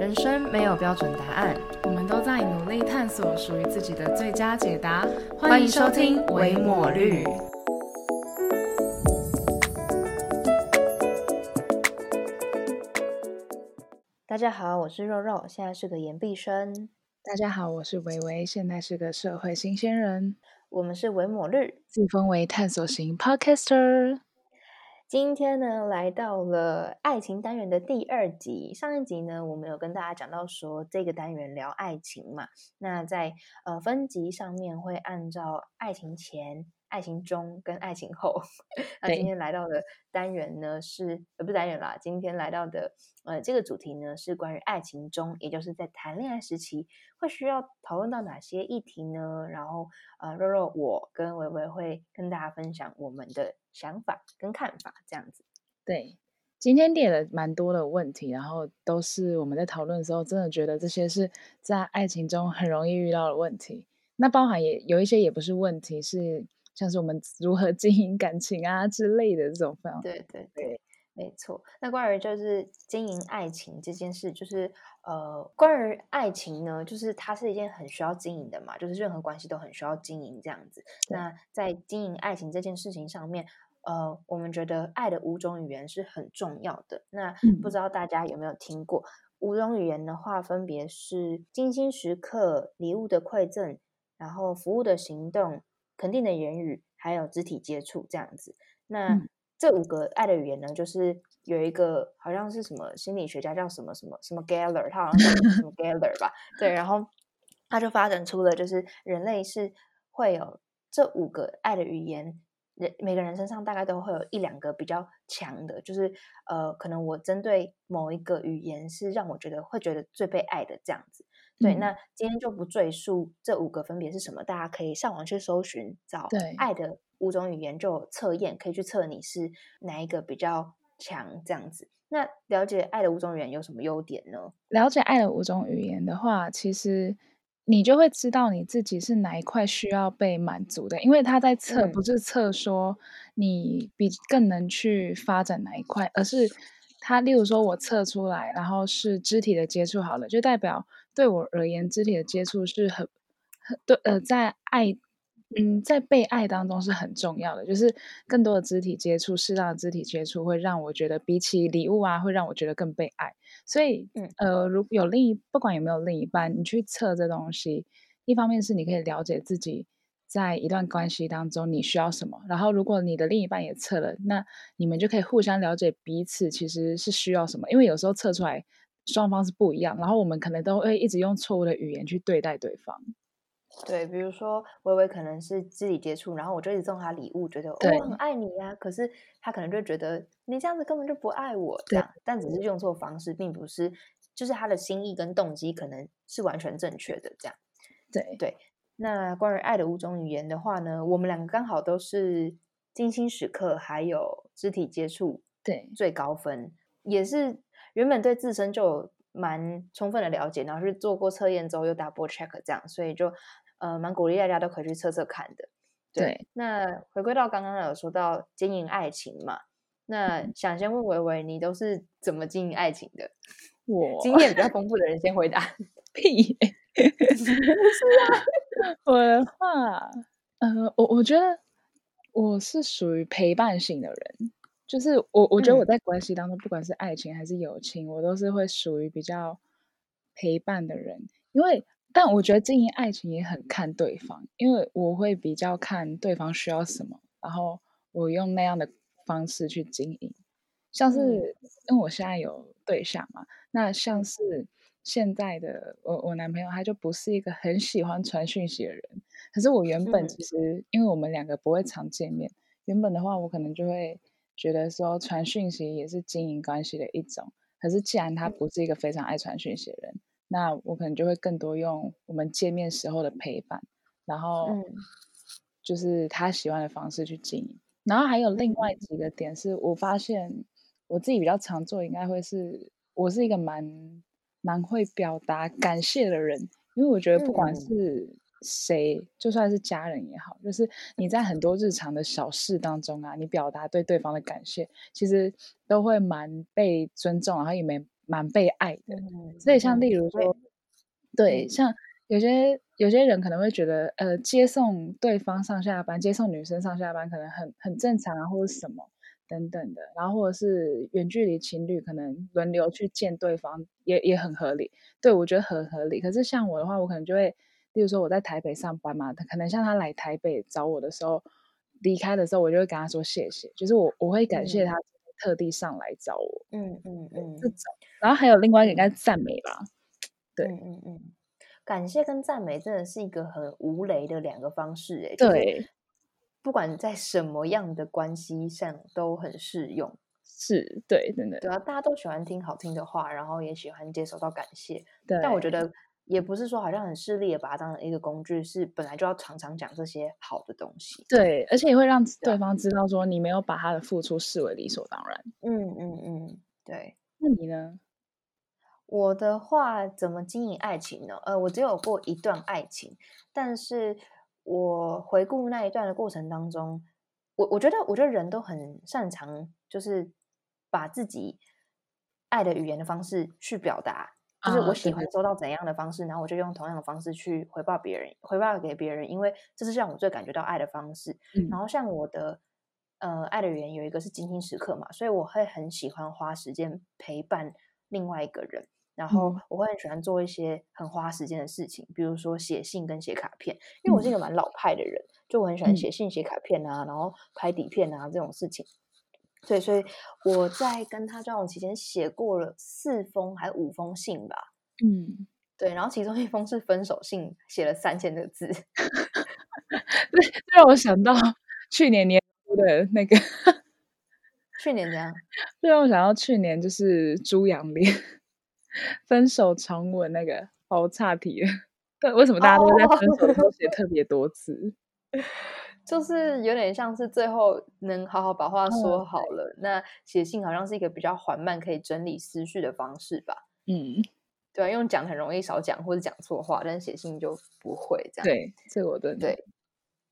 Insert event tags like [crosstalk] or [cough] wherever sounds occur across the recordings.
人生没有标准答案，我们都在努力探索属于自己的最佳解答。欢迎收听《维抹绿》。大家好，我是肉肉，现在是个研毕生。大家好，我是维维，现在是个社会新鲜人。我们是维抹绿，自封为探索型 Podcaster。今天呢，来到了爱情单元的第二集。上一集呢，我们有跟大家讲到说，这个单元聊爱情嘛。那在呃分级上面会按照爱情前。爱情中跟爱情后，那今天来到的单元呢是呃不单元啦，今天来到的呃这个主题呢是关于爱情中，也就是在谈恋爱时期会需要讨论到哪些议题呢？然后呃肉肉我跟维维会跟大家分享我们的想法跟看法，这样子。对，今天列了蛮多的问题，然后都是我们在讨论的时候，真的觉得这些是在爱情中很容易遇到的问题。那包含也有一些也不是问题，是。像是我们如何经营感情啊之类的这种方法，对对对，没错。那关于就是经营爱情这件事，就是呃，关于爱情呢，就是它是一件很需要经营的嘛，就是任何关系都很需要经营这样子。那在经营爱情这件事情上面，呃，我们觉得爱的五种语言是很重要的。那不知道大家有没有听过五种语言的话，分别是精心时刻、礼物的馈赠，然后服务的行动。肯定的言语，还有肢体接触这样子。那这五个爱的语言呢，就是有一个好像是什么心理学家叫什么什么什么 Geller，他好像叫什么 [laughs] Geller 吧？对，然后他就发展出了，就是人类是会有这五个爱的语言，人每个人身上大概都会有一两个比较强的，就是呃，可能我针对某一个语言是让我觉得会觉得最被爱的这样子。对，那今天就不赘述这五个分别是什么，大家可以上网去搜寻找爱的五种语言，就有测验可以去测你是哪一个比较强这样子。那了解爱的五种语言有什么优点呢？了解爱的五种语言的话，其实你就会知道你自己是哪一块需要被满足的，因为他在测不是测说你比更能去发展哪一块，而是他例如说我测出来，然后是肢体的接触好了，就代表。对我而言，肢体的接触是很很对呃，在爱嗯在被爱当中是很重要的。就是更多的肢体接触，适当的肢体接触，会让我觉得比起礼物啊，会让我觉得更被爱。所以，嗯呃，如有另一不管有没有另一半，你去测这东西，一方面是你可以了解自己在一段关系当中你需要什么，然后如果你的另一半也测了，那你们就可以互相了解彼此其实是需要什么。因为有时候测出来。双方是不一样，然后我们可能都会一直用错误的语言去对待对方。对，比如说微微可能是肢体接触，然后我就一直送他礼物，觉得我很爱你呀。可是他可能就觉得你这样子根本就不爱我，这样，但只是用错方式，并不是，就是他的心意跟动机可能是完全正确的。这样，对对。那关于爱的五种语言的话呢，我们两个刚好都是精心时刻还有肢体接触，对，最高分也是。原本对自身就有蛮充分的了解，然后是做过测验之后又 double check 这样，所以就呃蛮鼓励大家都可以去测测看的。对，那回归到刚刚有说到经营爱情嘛，那想先问维维，你都是怎么经营爱情的？我经验比较丰富的人先回答。[laughs] 屁，是啊，我的话，呃，我我觉得我是属于陪伴型的人。就是我，我觉得我在关系当中，不管是爱情还是友情，我都是会属于比较陪伴的人。因为，但我觉得经营爱情也很看对方，因为我会比较看对方需要什么，然后我用那样的方式去经营。像是因为我现在有对象嘛，那像是现在的我，我男朋友他就不是一个很喜欢传讯息的人。可是我原本其实，因为我们两个不会常见面，原本的话我可能就会。觉得说传讯息也是经营关系的一种，可是既然他不是一个非常爱传讯息的人，那我可能就会更多用我们见面时候的陪伴，然后就是他喜欢的方式去经营。然后还有另外几个点是我发现我自己比较常做，应该会是我是一个蛮蛮会表达感谢的人，因为我觉得不管是。谁就算是家人也好，就是你在很多日常的小事当中啊，你表达对对方的感谢，其实都会蛮被尊重，然后也蛮蛮被爱的。嗯，所以像例如对说，对，嗯像有些有些人可能会觉得，呃，接送对方上下班，接送女生上下班可能很很正常啊，或者什么等等的，然后或者是远距离情侣可能轮流去见对方，也也很合理。对我觉得很合理。可是像我的话，我可能就会，例如说我在台北上班嘛，他可能像他来台北找我的时候，离开的时候，我就会跟他说谢谢，就是我我会感谢嗯他特地上来找我嗯嗯嗯这种。然后还有另外一个应该赞美吧，对嗯嗯嗯，感谢跟赞美真的是一个很无雷的两个方式，诶，就是对，不管在什么样的关系上都很适用。是，对，真的，对啊，大家都喜欢听好听的话，然后也喜欢接收到感谢。对。但我觉得也不是说好像很势利的把它当成一个工具，是本来就要常常讲这些好的东西。对，而且也会让对方知道说你没有把他的付出视为理所当然。嗯嗯嗯，对。那你呢？我的话怎么经营爱情呢？呃，我只有过一段爱情，但是我回顾那一段的过程当中，我我觉得，我觉得人都很擅长，就是把自己爱的语言的方式去表达，就是啊我喜欢收到怎样的方式，然后我就用同样的方式去回报别人，回报给别人，因为这是让我最感觉到爱的方式。嗯。然后像我的呃爱的语言有一个是精心时刻嘛，所以我会很喜欢花时间陪伴另外一个人，然后嗯。我会很喜欢做一些很花时间的事情，比如说写信跟写卡片，因为我是一个蛮老派的人，就我很喜欢嗯。写信、写卡片啊，然后拍底片啊这种事情。对，所以我在跟他交往期间写过了四封还五封信吧。嗯，对，然后其中一封是分手信，写了三千个字。[laughs] 这让我想到去年年初的那个，[laughs] 去年这样，[laughs] 这让我想到去年就是猪羊恋分手长文那个，好差题了。对，为什么大家都在分手的时候写特别多字？就是有点像是最后能好好把话嗯说好了。那写信好像是一个比较缓慢可以整理思绪的方式吧？嗯，对啊，用讲很容易少讲或者讲错话，但是写信就不会这样。对，这个我真的对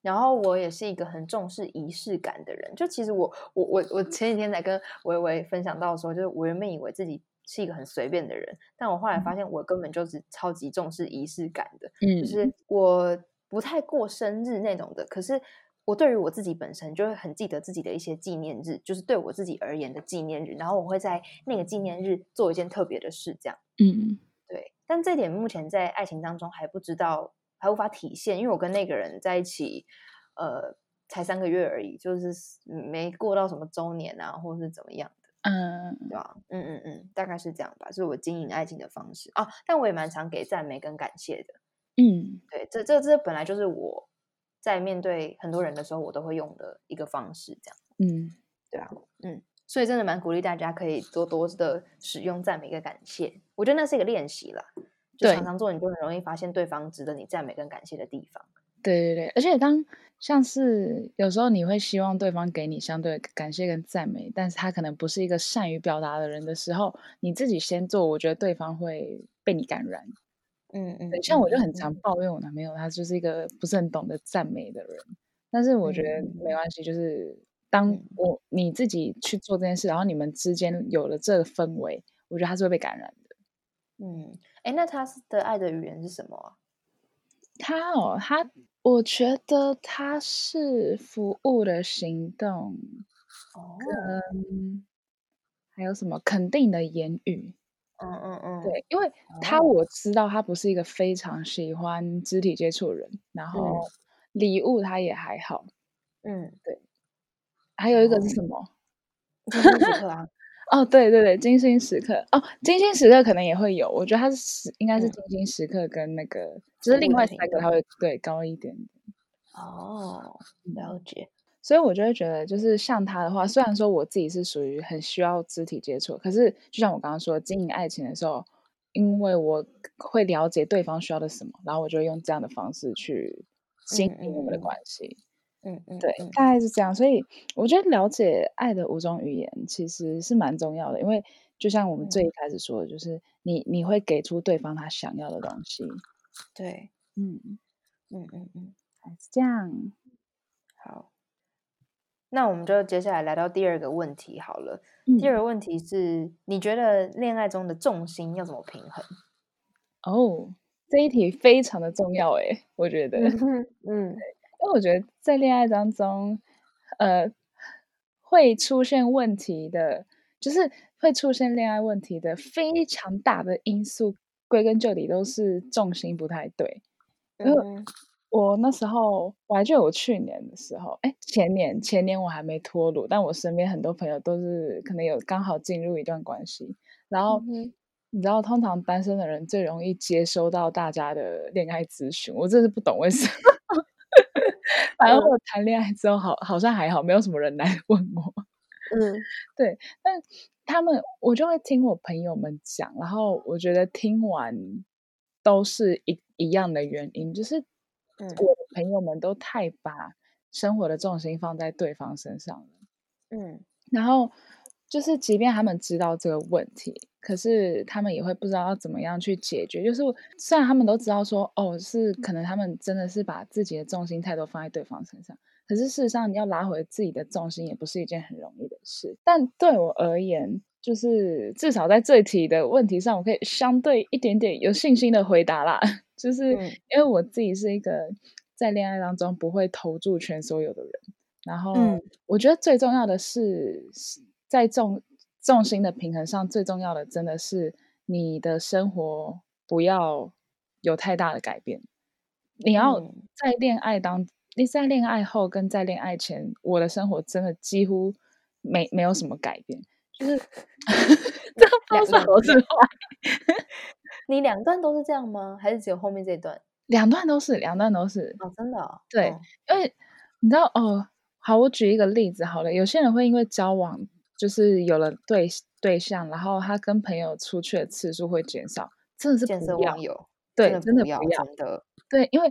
然后我也是一个很重视仪式感的人，就其实我我我我前几天才跟维维分享到说，就是我原本以为自己是一个很随便的人，但我后来发现我根本就是超级重视仪式感的，嗯，就是我不太过生日那种的，可是我对于我自己本身就会很记得自己的一些纪念日，就是对我自己而言的纪念日，然后我会在那个纪念日做一件特别的事，这样。嗯对，但这点目前在爱情当中还不知道，还无法体现，因为我跟那个人在一起，呃，才三个月而已，就是没过到什么周年啊，或者是怎么样的，嗯对吧？嗯嗯嗯，大概是这样吧，是我经营爱情的方式啊。但我也蛮常给赞美跟感谢的，嗯对，这这这本来就是我在面对很多人的时候，我都会用的一个方式，这样，嗯，对啊，嗯。所以真的蛮鼓励大家可以多多的使用赞美跟感谢，我觉得那是一个练习啦。就对常常做，你就很容易发现对方值得你赞美跟感谢的地方。对对对，而且当像是有时候你会希望对方给你相对感谢跟赞美，但是他可能不是一个善于表达的人的时候，你自己先做，我觉得对方会被你感染。嗯嗯，对，像我就很嗯常抱怨我男朋友，他就是一个不是很懂得赞美的人。但是我觉得嗯没关系，就是当嗯我你自己去做这件事，然后你们之间有了这个氛围，我觉得他是会被感染的。嗯，哎，那他是的爱的语言是什么啊？他哦，他我觉得他是服务的行动，哦，嗯，还有什么肯定的言语。嗯嗯嗯，对，因为他哦我知道他不是一个非常喜欢肢体接触的人，然后礼物他也还好。嗯，对还有一个哦是什么？精心时刻啊，[laughs] 哦，对对对，金星时刻哦，金星时刻可能也会有，我觉得他是时应该是嗯精心时刻跟那个，就是另外三个他会对高一点。哦，了解，所以我就会觉得，就是像他的话，虽然说我自己是属于很需要肢体接触，可是就像我刚刚说，经营爱情的时候，因为我会了解对方需要的什么，然后我就用这样的方式去经营我们的关系。嗯嗯，对，嗯大概是这样。所以我觉得了解爱的五种语言其实是蛮重要的，因为就像我们最嗯一开始说的，就是你你会给出对方他想要的东西。对，嗯，嗯嗯嗯，还是这样。好，那我们就接下来来到第二个问题好了。第二个问题是，你觉得恋爱中的重心要怎么平衡？哦，这一题非常的重要诶，我觉得，嗯，因为我觉得在恋爱当中，呃，会出现问题的，就是会出现恋爱问题的非常大的因素，归根究底都是重心不太对。因为我那时候我还记得我去年的时候，哎，前年前年我还没脱乳，但我身边很多朋友都是可能有刚好进入一段关系，然后。你知道，通常单身的人最容易接收到大家的恋爱咨询，我真是不懂为什么。[laughs] 反正我谈恋爱之后，好好像还好，没有什么人来问我。嗯，[laughs] 对。但他们，我就会听我朋友们讲，然后我觉得听完都是一一样的原因，就是我的朋友们都太把生活的重心放在对方身上了。嗯，然后。就是即便他们知道这个问题，可是他们也会不知道要怎么样去解决。就是虽然他们都知道说，哦，是可能他们真的是把自己的重心太多放在对方身上，可是事实上你要拉回自己的重心也不是一件很容易的事。但对我而言，就是至少在这题的问题上，我可以相对一点点有信心的回答啦。就是因为我自己是一个在恋爱当中不会投注全所有的人，然后我觉得最重要的是。在重重心的平衡上，最重要的真的是你的生活不要有太大的改变。你要在恋爱当，你在恋爱后跟在恋爱前，我的生活真的几乎没没有什么改变，就是 [laughs] 这都是 [laughs] 好是坏。[laughs] 你两段都是这样吗？还是只有后面这段？两段都是，两段都是。哦，真的？对，因为你知道哦。好，我举一个例子好了，有些人会因为交往。就是有了对对象，然后他跟朋友出去的次数会减少，真的是不要。对，真的不要，真的。对，因为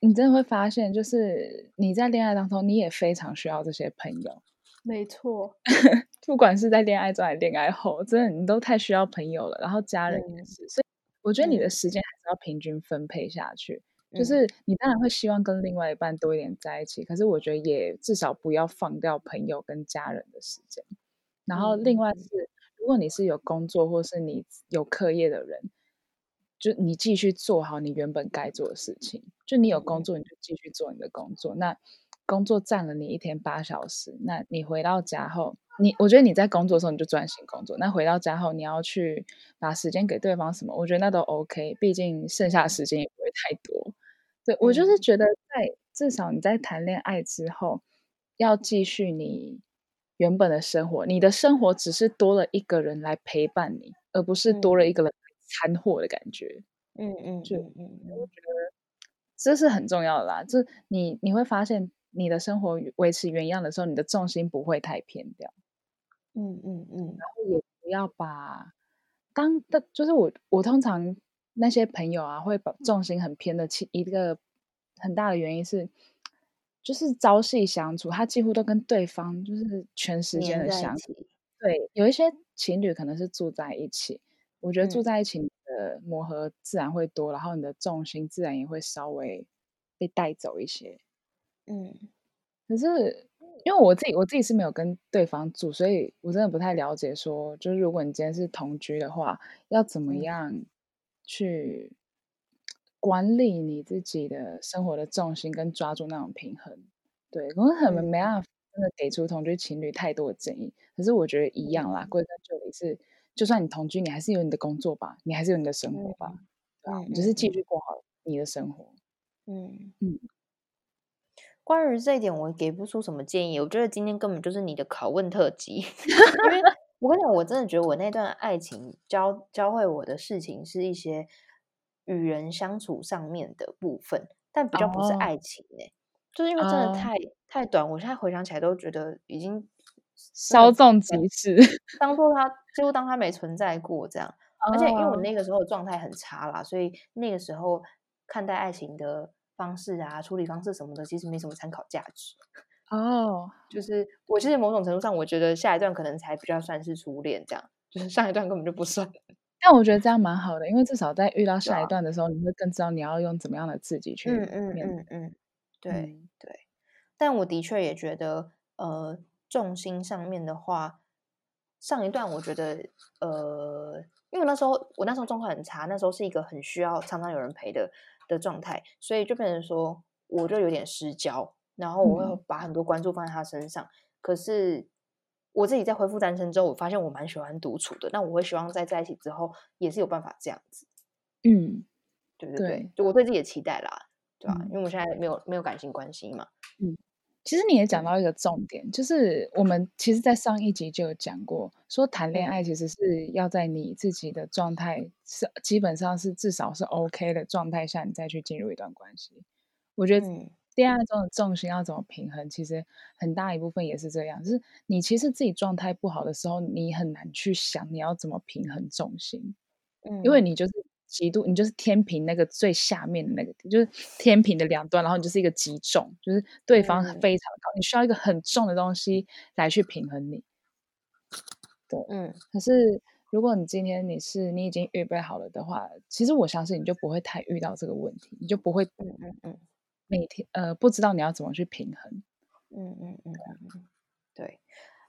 你真的会发现，就是你在恋爱当中，你也非常需要这些朋友。没错，[laughs] 不管是在恋爱中还是恋爱后，真的你都太需要朋友了。然后家人也是，所以我觉得你的时间还是要平均分配下去。就是你当然会希望跟另外一半多一点在一起，可是我觉得也至少不要放掉朋友跟家人的时间。然后，另外是，如果你是有工作或是你有课业的人，就你继续做好你原本该做的事情。就你有工作，你就继续做你的工作。那工作占了你一天八小时，那你回到家后，你我觉得你在工作的时候你就专心工作。那回到家后，你要去把时间给对方什么？我觉得那都 OK，毕竟剩下的时间也不会太多。对我就是觉得，在至少你在谈恋爱之后，要继续你。原本的生活，你的生活只是多了一个人来陪伴你，而不是多了一个人掺和的感觉。嗯嗯，就嗯，我觉得这是很重要的啦。就你你会发现，你的生活维持原样的时候，你的重心不会太偏掉。嗯嗯嗯，然后也不要把当的，就是我我通常那些朋友啊，会把重心很偏的，其一个很大的原因是。就是朝夕相处，他几乎都跟对方就是全时间的相处。对，有一些情侣可能是住在一起，我觉得住在一起的磨合自然会多，然后你的重心自然也会稍微被带走一些。嗯，可是因为我自己我自己是没有跟对方住，所以我真的不太了解。说就是如果你今天是同居的话，要怎么样去？管理你自己的生活的重心，跟抓住那种平衡，对，可能很没办法真的给出同居情侣太多的建议。可是我觉得一样啦，归根究底是，就算你同居，你还是有你的工作吧，你还是有你的生活吧，对啊，只是继续过好你的生活。嗯嗯。关于这一点，我给不出什么建议。我觉得今天根本就是你的拷问特辑，[laughs] 因为 [laughs] 我跟你讲，我真的觉得我那段爱情教教会我的事情是一些。与人相处上面的部分，但比较不是爱情哎，就是因为真的太太短，我现在回想起来都觉得已经稍纵即逝，[laughs] 当做他几乎当他没存在过这样。而且因为我那个时候状态很差啦，所以那个时候看待爱情的方式啊、处理方式什么的，其实没什么参考价值。哦，就是我其实某种程度上，我觉得下一段可能才比较算是初恋这样，就是上一段根本就不算。[laughs] 但我觉得这样蛮好的，因为至少在遇到下一段的时候，你会更知道你要用怎么样的自己去嗯嗯嗯嗯，对对。但我的确也觉得，呃重心上面的话，上一段我觉得呃，因为那时候我那时候状况很差，那时候是一个很需要常常有人陪的的状态，所以就变成说我就有点失焦，然后我会把很多关注放在他身上。可是我自己在恢复单身之后，我发现我蛮喜欢独处的，那我会希望在在一起之后也是有办法这样子。嗯，对对对，就我对自己的期待啦，对吧？因为我现在没有没有感情关系嘛。嗯，其实你也讲到一个重点，就是我们其实，在上一集就有讲过，说谈恋爱其实是要在你自己的状态是基本上是至少是 OK 的状态下，你再去进入一段关系。我觉得恋爱中的重心要怎么平衡，其实很大一部分也是这样，就是你其实自己状态不好的时候，你很难去想你要怎么平衡重心，嗯，因为你就是。极度，你就是天平那个最下面的那个，就是天平的两端，然后你就是一个极重，就是对方非常高，你需要一个很重的东西来去平衡你。对，嗯。可是如果你今天你是你已经预备好了的话，其实我相信你就不会太遇到这个问题，你就不会，嗯嗯嗯，每天呃不知道你要怎么去平衡。嗯嗯嗯嗯，对。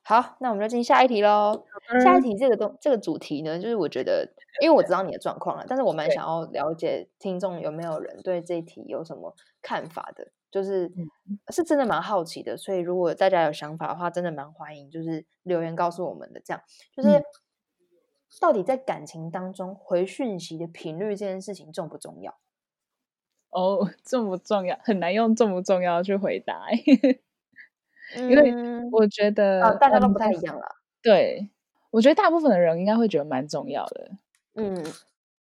好，那我们就进下一题喽。下一题这个东这个主题呢，就是我觉得，因为我知道你的状况了，但是我蛮想要了解听众有没有人对这一题有什么看法的，就是是真的蛮好奇的。所以如果大家有想法的话，真的蛮欢迎，就是留言告诉我们的。这样就是到底在感情当中回讯息的频率这件事情重不重要？哦，[laughs] 重不重要？很难用重不重要去回答。因为我觉得大家都不太一样了。对，我觉得大部分的人应该会觉得蛮重要的。嗯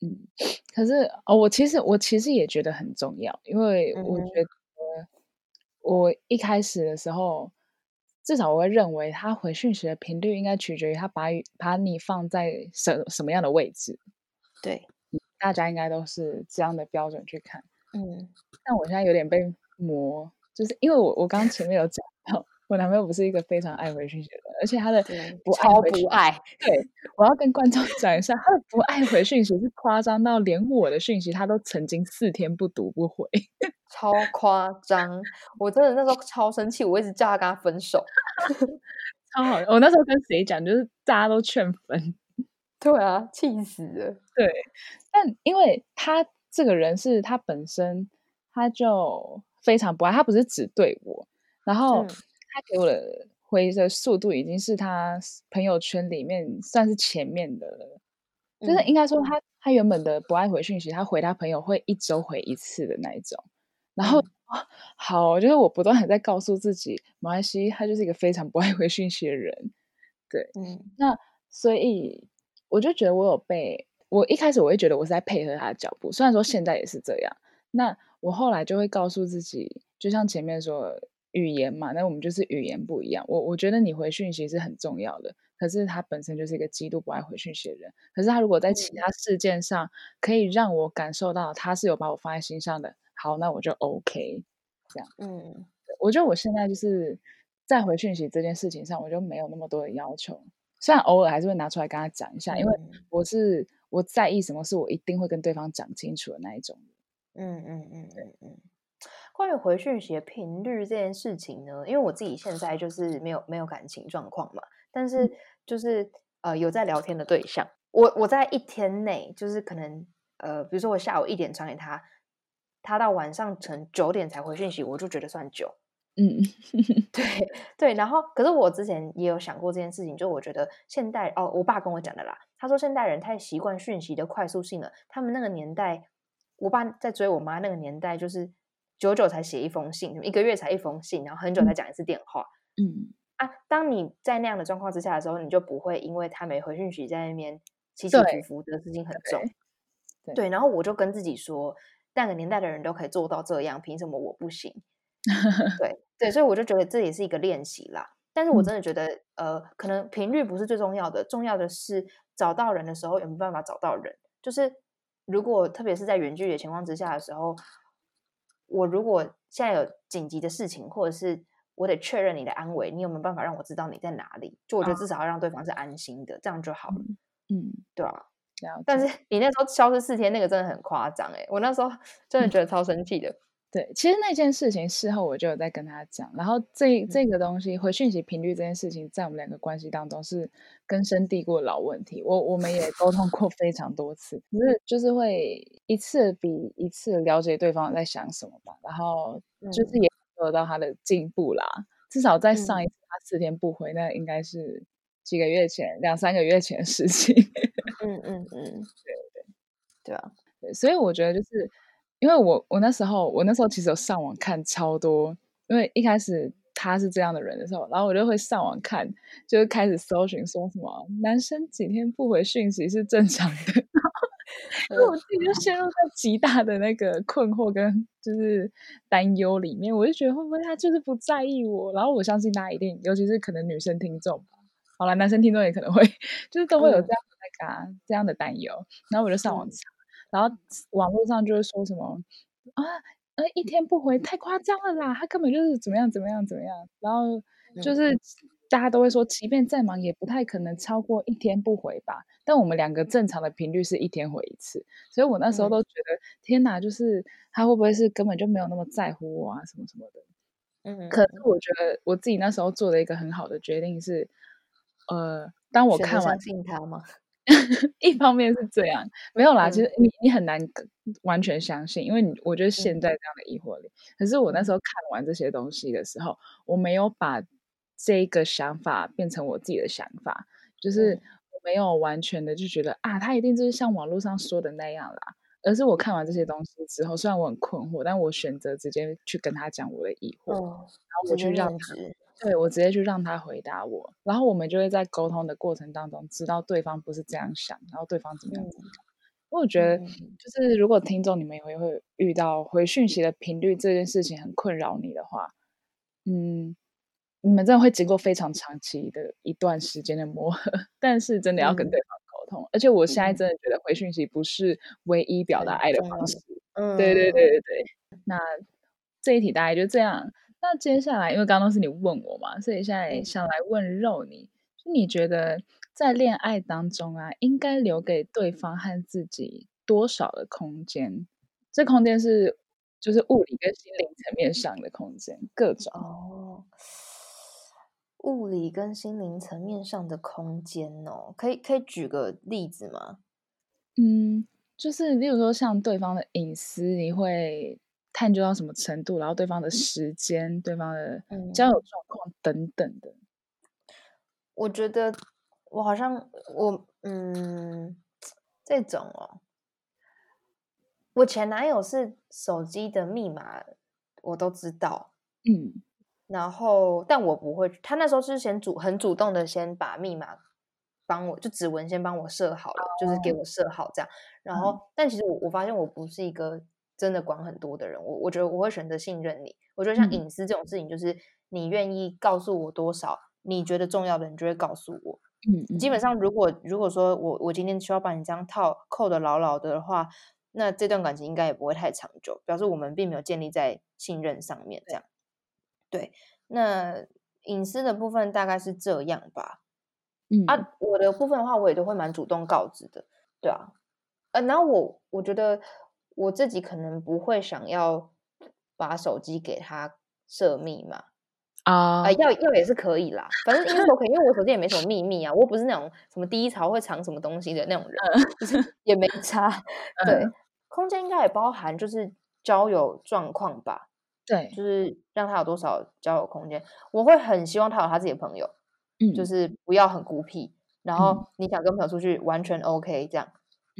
嗯，可是哦，我其实我其实也觉得很重要，因为我觉得我一开始的时候，至少我会认为他回讯息的频率应该取决于他把把你放在什什么样的位置。对，大家应该都是这样的标准去看。嗯，但我现在有点被磨，就是因为我我刚刚前面有讲到。我男朋友不是一个非常爱回讯息的人，而且他的不超不爱。对，我要跟观众 [laughs] 讲一下，他的不爱回讯息是夸张到连我的讯息他都曾经四天不读不回，[laughs] 超夸张！我真的那时候超生气，我一直叫他跟他分手，[laughs] 超好。我那时候跟谁讲，就是大家都劝分。对啊，气死了。对，但因为他这个人是他本身他就非常不爱，他不是只对我，然后。他给我的回的速度已经是他朋友圈里面算是前面的了，就是应该说他他原本的不爱回讯息，他回他朋友会一周回一次的那一种。然后好，就是我不断还在告诉自己，马来西他就是一个非常不爱回讯息的人。对，嗯，那所以我就觉得我有被我一开始我会觉得我是在配合他的脚步，虽然说现在也是这样。那我后来就会告诉自己，就像前面说。语言嘛，那我们就是语言不一样。我我觉得你回讯息是很重要的，可是他本身就是一个极度不爱回讯息的人。可是他如果在其他事件上可以让我感受到他是有把我放在心上的，好，那我就 OK。这样，嗯，我觉得我现在就是在回讯息这件事情上，我就没有那么多的要求。虽然偶尔还是会拿出来跟他讲一下，因为我是我在意什么事，我一定会跟对方讲清楚的那一种。嗯嗯嗯，对嗯。关于回讯息的频率这件事情呢，因为我自己现在就是没有没有感情状况嘛，但是就是呃有在聊天的对象，我我在一天内就是可能呃比如说我下午一点传给他，他到晚上成九点才回讯息，我就觉得算久。嗯，[laughs] 对对，然后可是我之前也有想过这件事情，就我觉得现代哦，我爸跟我讲的啦，他说现代人太习惯讯息的快速性了，他们那个年代，我爸在追我妈那个年代就是。久久才写一封信，一个月才一封信，然后很久才讲一次电话。嗯啊，当你在那样的状况之下的时候，你就不会因为他没回讯息在那边起起伏伏的事情很重。对，然后我就跟自己说，那个年代的人都可以做到这样，凭什么我不行？[laughs] 对对，所以我就觉得这也是一个练习啦。但是我真的觉得，呃，可能频率不是最重要的，重要的是找到人的时候有没有办法找到人。就是如果特别是在远距离的情况之下的时候。我如果现在有紧急的事情，或者是我得确认你的安危，你有没有办法让我知道你在哪里？就我觉得至少要让对方是安心的，这样就好了。嗯，对啊。但是你那时候消失四天，那个真的很夸张哎！我那时候 [laughs] 真的觉得超生气的。对，其实那件事情事后我就有在跟他讲，然后这这个东西回讯息频率这件事情，在我们两个关系当中是根深蒂固的老问题。我我们也沟通过非常多次，可是就是会一次比一次了解对方在想什么吧，然后就是也得到他的进步啦。至少在上一次他四天不回，那应该是几个月前、两三个月前的事情。嗯嗯嗯，[laughs] 对对对啊，对，所以我觉得就是。因为我我那时候我那时候其实有上网看超多，因为一开始他是这样的人的时候，然后我就会上网看，就是开始搜寻说什么男生几天不回讯息是正常的，[laughs] 因为我自己就陷入在极大的那个困惑跟就是担忧里面，我就觉得会不会他就是不在意我，然后我相信大家一定，尤其是可能女生听众吧，好了，男生听众也可能会 [laughs] 就是都会有这样的那个这样的担忧，然后我就上网查。然后网络上就会说什么啊，呃，一天不回太夸张了啦，他根本就是怎么样怎么样怎么样。然后就是大家都会说，即便再忙，也不太可能超过一天不回吧。但我们两个正常的频率是一天回一次，所以我那时候都觉得，天哪，就是他会不会是根本就没有那么在乎我啊，什么什么的。嗯，可是我觉得我自己那时候做了一个很好的决定是，呃，当我看完信他吗？[laughs] 一方面是这样，没有啦。其实你你很难完全相信，因为你我觉得现在这样的疑惑里，可是我那时候看完这些东西的时候，我没有把这个想法变成我自己的想法，就是我没有完全的就觉得啊，他一定就是像网络上说的那样啦。而是我看完这些东西之后，虽然我很困惑，但我选择直接去跟他讲我的疑惑，然后我去让他。对我直接去让他回答我，然后我们就会在沟通的过程当中知道对方不是这样想，然后对方怎么样怎么样。我觉得就是如果听众你们也会遇到回讯息的频率这件事情很困扰你的话，嗯，你们真的会经过非常长期的一段时间的磨合，[laughs] 但是真的要跟对方沟通。而且我现在真的觉得回讯息不是唯一表达爱的方式。嗯，对对对对对。那这一题大概就这样。那接下来，因为刚刚是你问我嘛，所以现在想来问肉你，就你觉得在恋爱当中啊，应该留给对方和自己多少的空间？这空间是就是物理跟心灵层面上的空间，各种哦。物理跟心灵层面上的空间哦，可以可以举个例子吗？嗯，就是例如说像对方的隐私，你会。探究到什么程度，然后对方的时间、对方的交友状况等等的，我觉得我好像我嗯这种哦，我前男友是手机的密码我都知道，嗯，然后但我不会，他那时候是先主很主动的先把密码帮我就指纹先帮我设好了，就是给我设好这样，然后但其实我我发现我不是一个。真的管很多的人，我我觉得我会选择信任你。我觉得像隐私这种事情，就是你愿意告诉我多少你觉得重要的，你就会告诉我。嗯，基本上如果如果说我我今天需要把你这样套扣的牢牢的话，那这段感情应该也不会太长久，表示我们并没有建立在信任上面。这样，对。那隐私的部分大概是这样吧。嗯啊，我的部分的话，我也都会蛮主动告知的。对啊，呃，然后我我觉得。我自己可能不会想要把手机给他设密码啊，要要也是可以啦，反正因为我可因为我手机也没什么秘密啊，我不是那种什么低潮会藏什么东西的那种人，就是也没差。[laughs] 对，空间应该也包含就是交友状况吧，对，就是让他有多少交友空间，我会很希望他有他自己的朋友，嗯，就是不要很孤僻，然后你想跟朋友出去完全 OK 这样。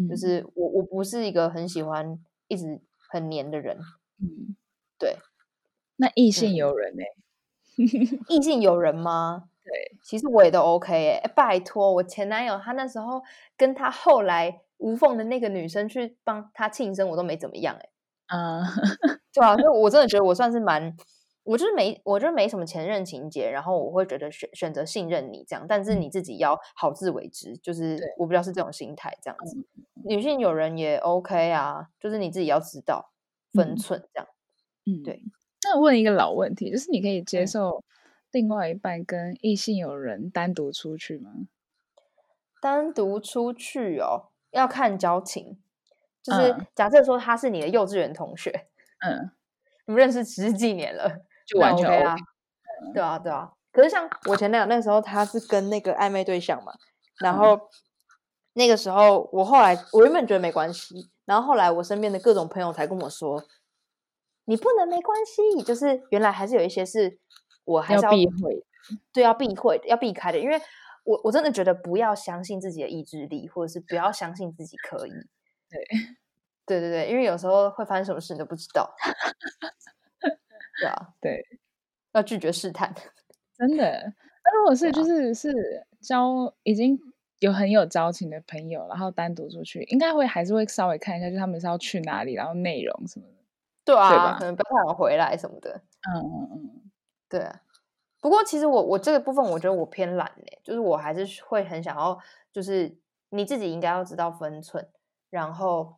就是我，我不是一个很喜欢一直很黏的人。嗯，对。那异性有人呢？[laughs] 异性有人吗？对，其实我也都 OK 哎。拜托，我前男友他那时候跟他后来无缝的那个女生去帮他庆生，我都没怎么样哎。啊，对啊，就我真的觉得我算是蛮。我就是没，我就是没什么前任情节，然后我会觉得选选择信任你这样，但是你自己要好自为之，就是我比较是这种心态这样子。女性友人也 OK 啊，就是你自己要知道分寸这样。嗯，对。那问一个老问题，就是你可以接受另外一半跟异性友人单独出去吗？单独出去哦，要看交情。就是假设说他是你的幼稚园同学，嗯。你们认识十几年了，就完全 OK 啊。对啊，对啊。可是像我前男友那时候，他是跟那个暧昧对象嘛，然后那个时候我后来我原本觉得没关系，然后后来我身边的各种朋友才跟我说，你不能没关系，就是原来还是有一些是我还是要避讳，对，要避讳要避开的，因为我我真的觉得不要相信自己的意志力，或者是不要相信自己可以。[laughs] 对，对对对，因为有时候会发生什么事你都不知道。[laughs] 对啊，[laughs] 对，要拒绝试探，真的。那如果是就是是交已经有很有交情的朋友，然后单独出去，应该会还是会稍微看一下，就他们是要去哪里，然后内容什么的。对啊，可能不太想回来什么的。嗯嗯嗯，对啊。不过其实我我这个部分，我觉得我偏懒嘞，就是我还是会很想要，就是你自己应该要知道分寸，然后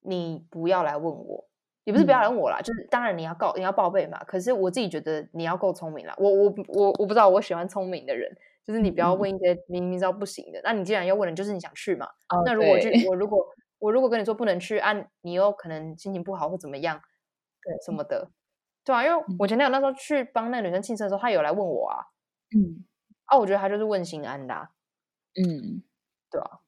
你不要来问我。也不是不要来问我啦，就是当然你要告你要报备嘛。可是我自己觉得你要够聪明啦。我我我我不知道我喜欢聪明的人，就是你不要问一些明明知道不行的。那你既然要问了，就是你想去嘛。那如果去我如果我如果跟你说不能去，啊，你又可能心情不好或怎么样，对什么的，对啊。因为我前天有那时候去帮那女生庆生的时候，他有来问我啊，嗯，啊，我觉得他就是问心安的，嗯，对啊。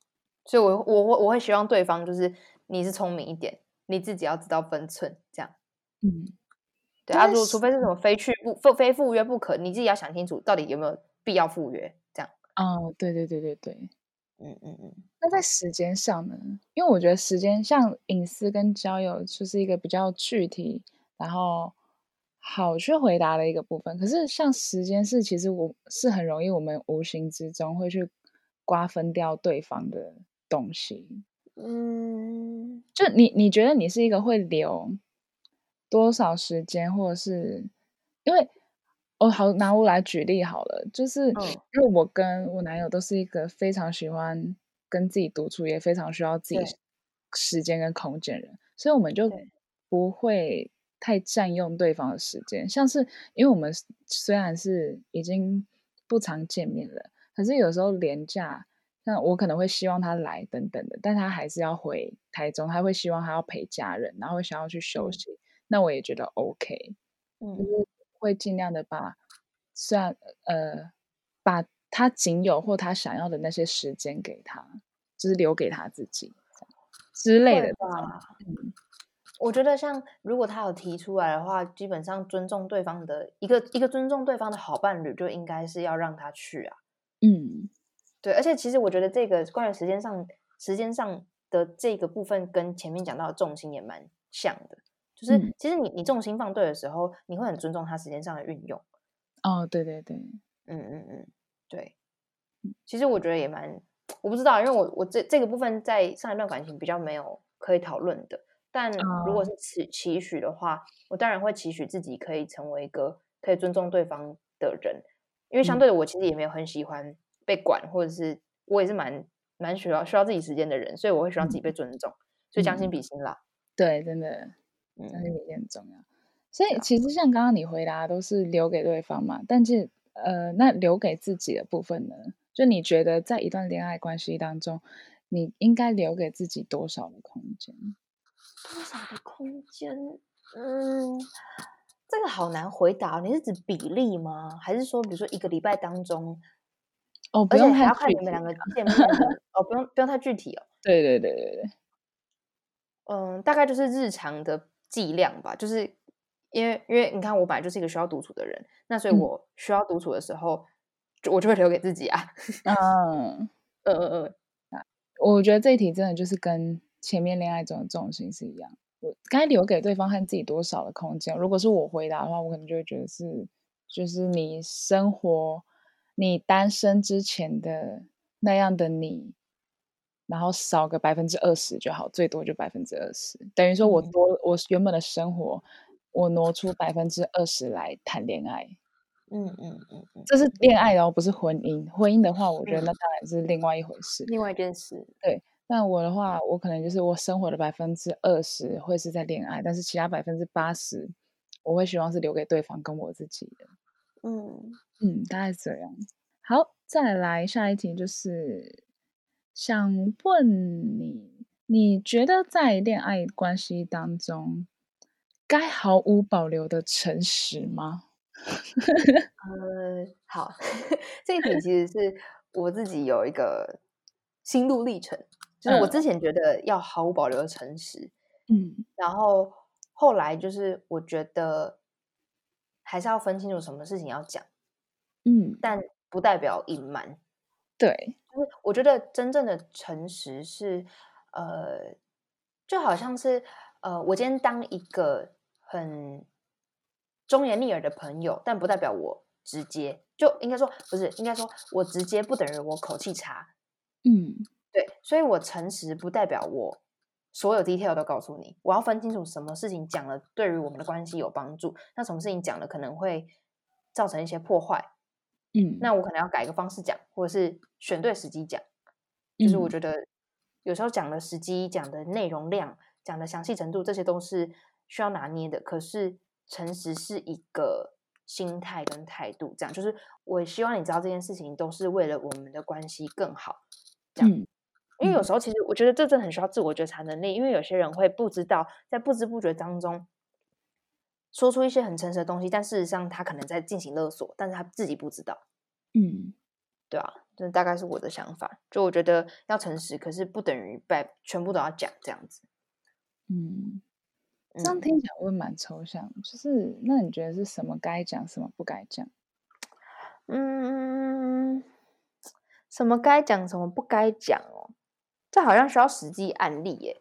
所以我我我我会希望对方就是你是聪明一点。你自己要知道分寸，这样，嗯，对啊，如果除非是什么非去不非非赴约不可，你自己要想清楚，到底有没有必要赴约，这样。哦，对对对对对，嗯嗯嗯。那在时间上呢？因为我觉得时间像隐私跟交友就是一个比较具体，然后好去回答的一个部分。可是像时间是，其实我是很容易，我们无形之中会去瓜分掉对方的东西。嗯，就你，你觉得你是一个会留多少时间，或者是因为我好拿我来举例好了，就是因为我跟我男友都是一个非常喜欢跟自己独处，也非常需要自己时间跟空间人，所以我们就不会太占用对方的时间。像是因为我们虽然是已经不常见面了，可是有时候廉价。那我可能会希望他来等等的，但他还是要回台中，他会希望他要陪家人，然后会想要去休息。那我也觉得 OK，就是会尽量的把，虽然呃，把他仅有或他想要的那些时间给他，就是留给他自己之类的吧。嗯，我觉得像如果他有提出来的话，基本上尊重对方的一个一个尊重对方的好伴侣，就应该是要让他去啊。嗯。对，而且其实我觉得这个关于时间上、时间上的这个部分，跟前面讲到的重心也蛮像的。就是其实你你重心放对的时候，你会很尊重他时间上的运用。哦，对对对，嗯嗯嗯，对。其实我觉得也蛮，我不知道，因为我我这这个部分在上一段感情比较没有可以讨论的。但如果是期期许的话，我当然会期许自己可以成为一个可以尊重对方的人，因为相对的，我其实也没有很喜欢。被管，或者是我也是蛮蛮需要需要自己时间的人，所以我会需要自己被尊重，所以将心比心啦。对，真的，将心比心很重要。所以其实像刚刚你回答都是留给对方嘛，但是呃，那留给自己的部分呢？就你觉得在一段恋爱关系当中，你应该留给自己多少的空间？多少的空间？嗯，这个好难回答。你是指比例吗？还是说，比如说一个礼拜当中？哦，不用还要看你们两个见面哦，不用不用太具体哦。对对对对对，嗯，大概就是日常的剂量吧，就是因为因为你看我本来就是一个需要独处的人，那所以我需要独处的时候，就我就会留给自己啊。[laughs] 嗯嗯嗯嗯，我觉得这一题真的就是跟前面恋爱中的重心是一样，我该留给对方和自己多少的空间？如果是我回答的话，我可能就会觉得是，就是你生活。你单身之前的那样的你，然后少个百分之二十就好，最多就百分之二十。等于说我多我原本的生活，我挪出百分之二十来谈恋爱。嗯嗯嗯嗯，这是恋爱哦，不是婚姻。婚姻的话，我觉得那当然是另外一回事，另外一件事。对，那我的话，我可能就是我生活的百分之二十会是在恋爱，但是其他百分之八十，我会希望是留给对方跟我自己的。嗯。嗯，大概这样。好，再来下一题，就是想问你，你觉得在恋爱关系当中，该毫无保留的诚实吗？[laughs] 呃，好，[laughs] 这一题其实是我自己有一个心路历程，就是我之前觉得要毫无保留的诚实，嗯，然后后来就是我觉得还是要分清楚什么事情要讲，嗯，但不代表隐瞒。对，就是我觉得真正的诚实是，呃，就好像是呃，我今天当一个很。忠言逆耳的朋友，但不代表我直接就应该说不是，应该说我直接不等于我口气差。嗯，对，所以我诚实不代表我所有 detail 都告诉你。我要分清楚什么事情讲了对于我们的关系有帮助，那什么事情讲了可能会造成一些破坏。嗯，那我可能要改一个方式讲，或者是选对时机讲。就是我觉得有时候讲的时机、讲的内容量、讲的详细程度，这些都是需要拿捏的。可是。诚实是一个心态跟态度，这样就是我希望你知道这件事情都是为了我们的关系更好，这样。因为有时候其实我觉得这真的很需要自我觉察能力，因为有些人会不知道在不知不觉当中说出一些很诚实的东西，但事实上他可能在进行勒索，但是他自己不知道。嗯，对啊，这大概是我的想法。就我觉得要诚实，可是不等于拜全部都要讲这样子。嗯。这样听起来会蛮抽象，就是那你觉得是什么该讲，什么不该讲？嗯，什么该讲，什么不该讲哦？这好像需要实际案例耶。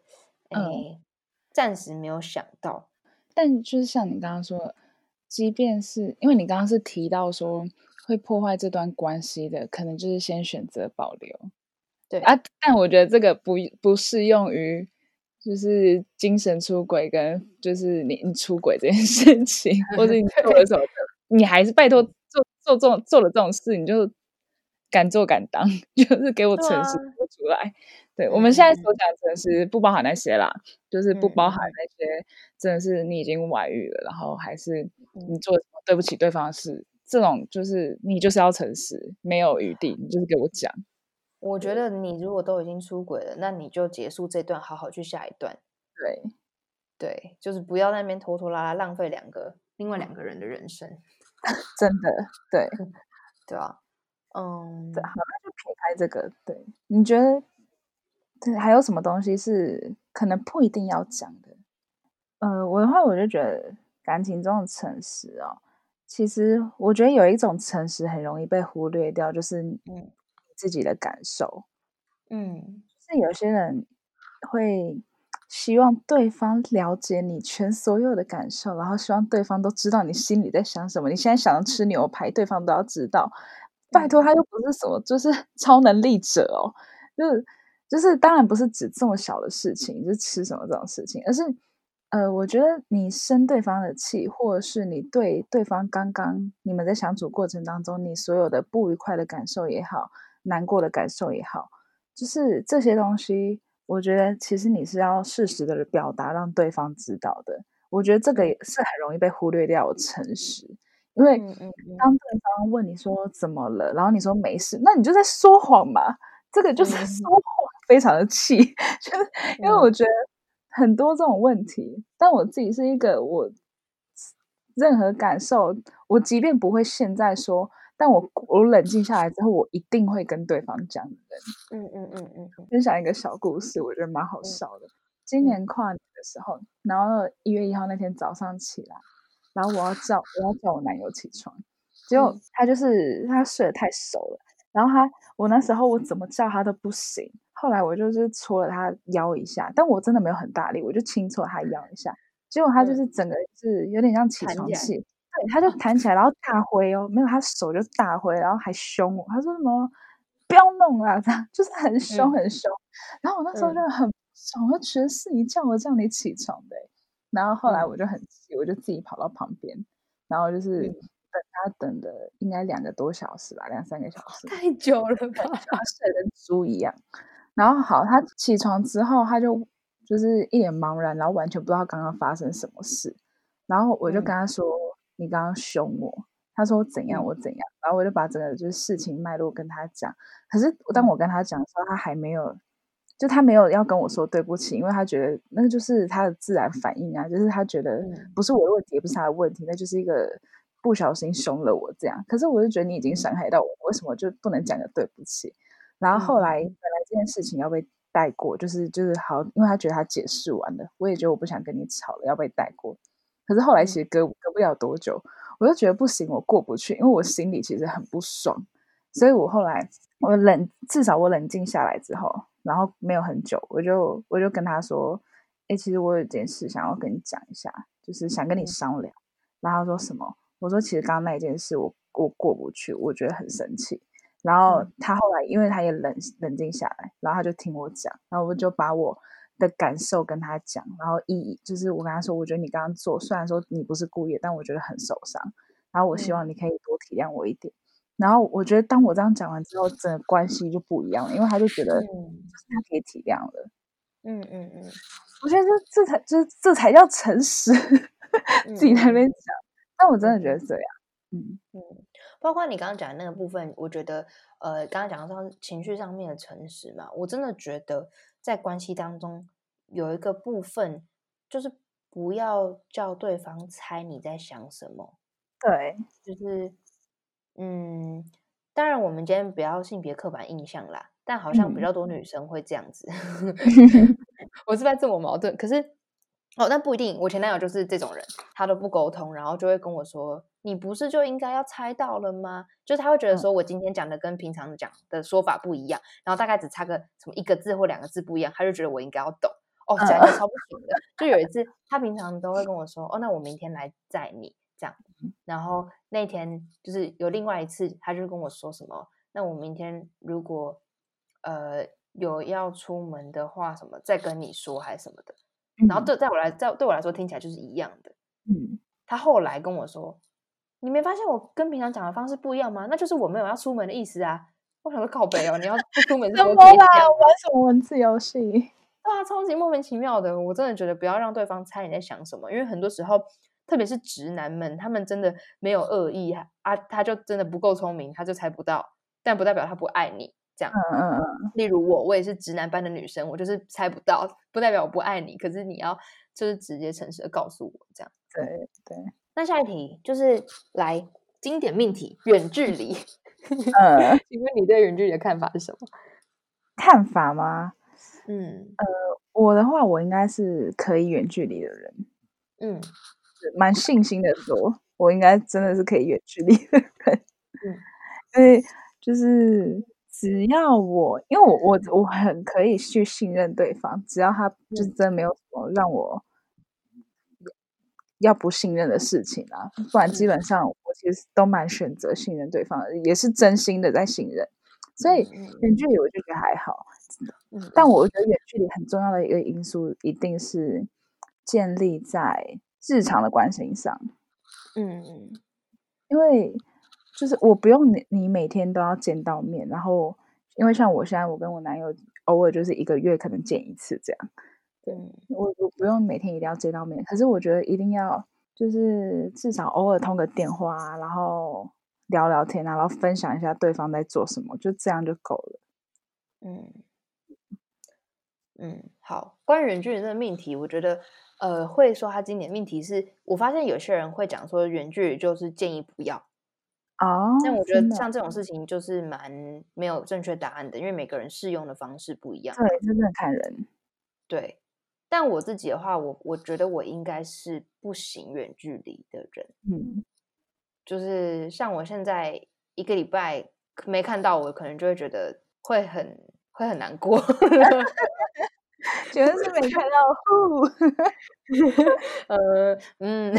嗯，暂时没有想到。但就是像你刚刚说，即便是因为你刚刚是提到说会破坏这段关系的，可能就是先选择保留。对啊，但我觉得这个不不适用于。就是精神出轨跟就是你你出轨这件事情，或者你做了什么，[laughs] 你还是拜托做做这种做了这种事，你就敢做敢当，[laughs] 就是给我诚实说出来。对我们现在所讲诚实不包含那些啦，就是不包含那些真的是你已经外遇了，然后还是你做什么对不起对方的事，这种就是你就是要诚实，没有余地，你就是给我讲。我觉得你如果都已经出轨了，那你就结束这段，好好去下一段。对，对，就是不要那边拖拖拉拉，浪费两个另外两个人的人生。真的，对，[laughs] 对啊，嗯，好，那就撇开这个。对，你觉得对还有什么东西是可能不一定要讲的？呃，我的话，我就觉得感情中的诚实哦，其实我觉得有一种诚实很容易被忽略掉，就是嗯。自己的感受，嗯，是有些人会希望对方了解你全所有的感受，然后希望对方都知道你心里在想什么。你现在想要吃牛排，对方都要知道。拜托，他又不是什么就是 [laughs] 超能力者哦，就是就是，当然不是指这么小的事情，就是吃什么这种事情，而是。呃，我觉得你生对方的气，或者是你对对方刚刚你们在相处过程当中，你所有的不愉快的感受也好，难过的感受也好，就是这些东西，我觉得其实你是要适时的表达，让对方知道的。我觉得这个也是很容易被忽略掉，诚实。因为当对方问你说怎么了，然后你说没事，那你就在说谎嘛。这个就是说谎，非常的气，[laughs] 就是因为我觉得。很多这种问题，但我自己是一个我任何感受，我即便不会现在说，但我我冷静下来之后，我一定会跟对方讲的人。嗯嗯嗯嗯，分享一个小故事，我觉得蛮好笑的。今年跨年的时候，然后一月一号那天早上起来，然后我要叫我要叫我男友起床，结果他就是他睡得太熟了，然后他我那时候我怎么叫他都不醒。后来我就是戳了他腰一下，但我真的没有很大力，我就轻戳他腰一下，结果他就是整个是有点像起床气，对，他就弹起来，然后大挥哦，没有他手就大挥，然后还凶我，他说什么不要弄啦，这样就是很凶很凶，然后我那时候就很爽，我觉得是你叫我叫你起床的，然后后来我就很气，我就自己跑到旁边，然后就是等他等的应该两个多小时吧，两三个小时，太久了吧，他睡跟猪一样。然后好，他起床之后，他就就是一脸茫然，然后完全不知道刚刚发生什么事。然后我就跟他说：“你刚刚凶我。”他说：“怎样？我怎样？”然后我就把整个就是事情脉络跟他讲。可是当我跟他讲的时候，他还没有就他没有要跟我说对不起，因为他觉得那个就是他的自然反应啊，就是他觉得不是我的问题，也不是他的问题，那就是一个不小心凶了我这样。可是我就觉得你已经伤害到我，为什么就不能讲个对不起？然后后来本来这件事情要被带过，就是就是好，因为他觉得他解释完了，我也觉得我不想跟你吵了，要被带过。可是后来其实隔隔不了多久，我就觉得不行，我过不去，因为我心里其实很不爽，所以我后来我冷，至少我冷静下来之后。然后没有很久，我就我就跟他说：“哎，其实我有件事想要跟你讲一下，就是想跟你商量。”然后说什么？我说：“其实刚刚那件事，我我过不去，我觉得很生气。”然后他后来，因为他也冷冷静下来，然后他就听我讲，然后我就把我的感受跟他讲，然后意就是我跟他说：“我觉得你刚刚做，虽然说你不是故意，但我觉得很受伤。然后我希望你可以多体谅我一点。”然后我觉得，当我这样讲完之后，整个关系就不一样了，因为他就觉得他可以体谅了。嗯嗯嗯，我觉得这这才这这才叫诚实，[laughs] 自己在那边讲。但我真的觉得这样，嗯嗯，包括你刚刚讲的那个部分，我觉得呃，刚刚讲到情绪上面的诚实嘛，我真的觉得在关系当中有一个部分，就是不要叫对方猜你在想什么。对，就是。嗯，当然，我们今天不要性别刻板印象啦，但好像比较多女生会这样子。[laughs] 我是在自我矛盾，可是哦，那不一定。我前男友就是这种人，他都不沟通，然后就会跟我说：“你不是就应该要猜到了吗？”就是他会觉得说我今天讲的跟平常讲的说法不一样，然后大概只差个什么一个字或两个字不一样，他就觉得我应该要懂。哦，讲的超不行的。就有一次，他平常都会跟我说：“哦，那我明天来载你。”这样，然后那天就是有另外一次，他就跟我说什么，那我明天如果呃有要出门的话，什么再跟你说还是什么的。然后对在我来在对我来说听起来就是一样的。嗯，他后来跟我说，你没发现我跟平常讲的方式不一样吗？那就是我没有要出门的意思啊。我想说靠背哦，你要不出门怎么啦？玩什么文字游戏？啊，超级莫名其妙的。我真的觉得不要让对方猜你在想什么，因为很多时候。特别是直男们，他们真的没有恶意啊，他就真的不够聪明，他就猜不到，但不代表他不爱你。这样，嗯嗯嗯。例如我，我也是直男班的女生，我就是猜不到，不代表我不爱你。可是你要就是直接诚实的告诉我，这样。对对。那下一题就是来经典命题：远距离。[laughs] 嗯，[laughs] 请问你对远距离的看法是什么？看法吗？嗯呃，我的话，我应该是可以远距离的人。嗯。蛮信心的说，我应该真的是可以远距离的人，[laughs] 因为就是只要我，因为我我我很可以去信任对方，只要他就是真的没有什么让我要不信任的事情啊，不然基本上我其实都蛮选择信任对方的，也是真心的在信任，所以远距离我就觉得还好，但我觉得远距离很重要的一个因素一定是建立在。日常的关心上，嗯嗯，因为就是我不用你，你每天都要见到面，然后因为像我现在，我跟我男友偶尔就是一个月可能见一次这样，对。我我不用每天一定要见到面，可是我觉得一定要就是至少偶尔通个电话，然后聊聊天啊，然后分享一下对方在做什么，就这样就够了。嗯。嗯，好，关于远距离这个命题，我觉得。呃，会说他经典命题是，我发现有些人会讲说远距离就是建议不要哦。但我觉得像这种事情就是蛮没有正确答案的，因为每个人适用的方式不一样。对，真的看人。对，但我自己的话，我我觉得我应该是不行远距离的人。嗯，就是像我现在一个礼拜没看到我，可能就会觉得会很会很难过。[laughs] 觉得是没看到户，[laughs] 呃，嗯，